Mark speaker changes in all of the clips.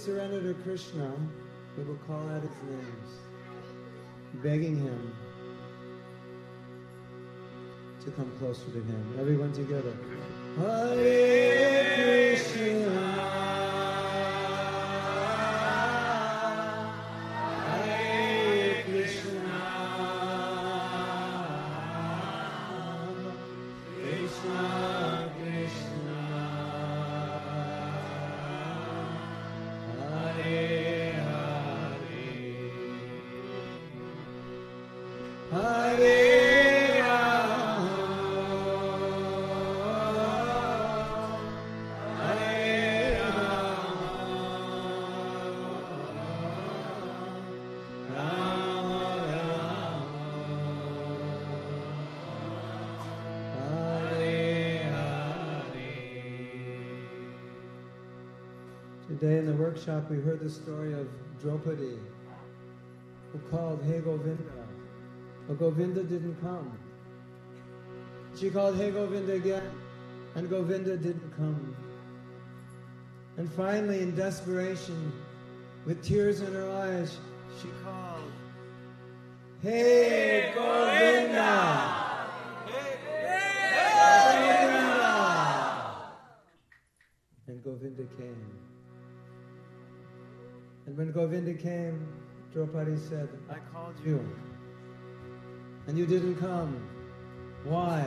Speaker 1: Surrender to Krishna, we will call out his names, begging him to come closer to him. Everyone together. Hare Krishna. Today in the workshop we heard the story of Draupadi who called Hey Govinda. But Govinda didn't come. She called Hey Govinda again, and Govinda didn't come. And finally, in desperation, with tears in her eyes, she called, Hey Govinda! Hey Govinda! And Govinda came. When Govinda came, Draupadi said, I called you. And you didn't come. Why?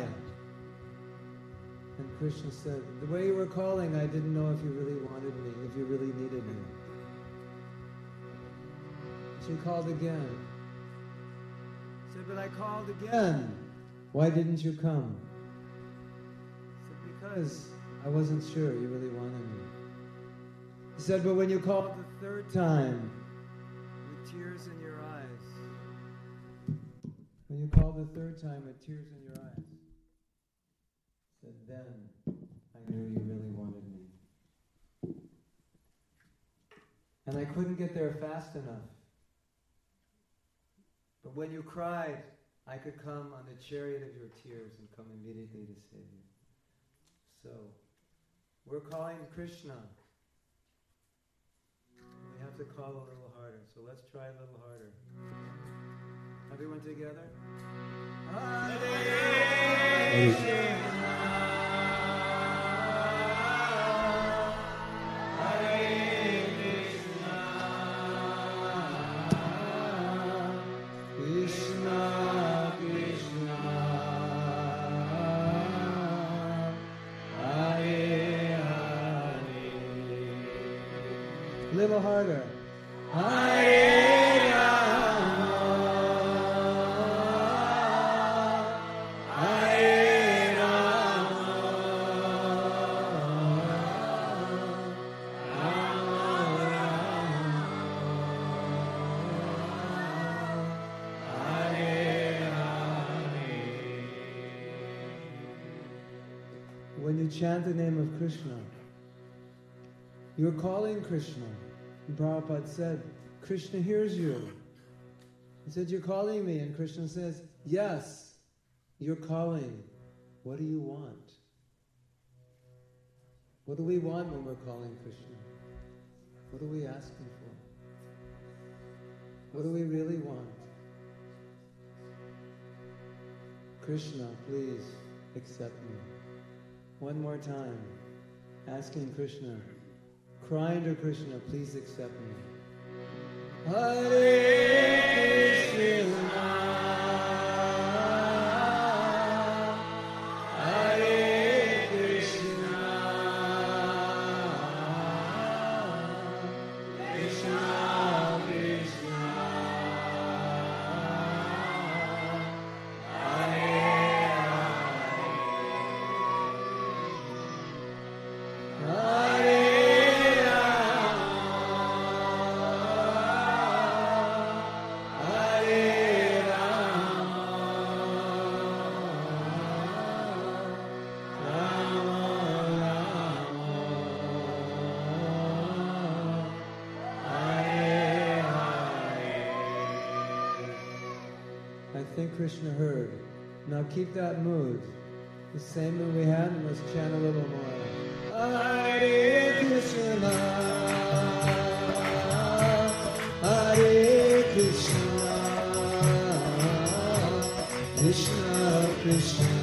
Speaker 1: And Krishna said, The way you were calling, I didn't know if you really wanted me, if you really needed me. She called again. Said, But I called again. Why didn't you come? Said, Because I wasn't sure you really wanted me. He said, But when you called the third time, with tears in your eyes, when you called the third time with tears in your eyes, said, Then I knew you really wanted me. And I couldn't get there fast enough. But when you cried, I could come on the chariot of your tears and come immediately to save you. So, we're calling Krishna. We have to call a little harder. So let's try a little harder. Everyone together? Little harder. Hare Rama. Hare Rama. Rama Rama. Hare Hare. When you chant the name of Krishna, you're calling Krishna. And Prabhupada said, Krishna hears you. He said, You're calling me. And Krishna says, Yes, you're calling. What do you want? What do we want when we're calling Krishna? What are we asking for? What do we really want? Krishna, please accept me. One more time, asking Krishna, crying to Krishna, please accept me. Hare Krishna heard. Now keep that mood. The same mood we had, and let's chant a little more. Hare Krishna, Hare Krishna, Krishna Krishna.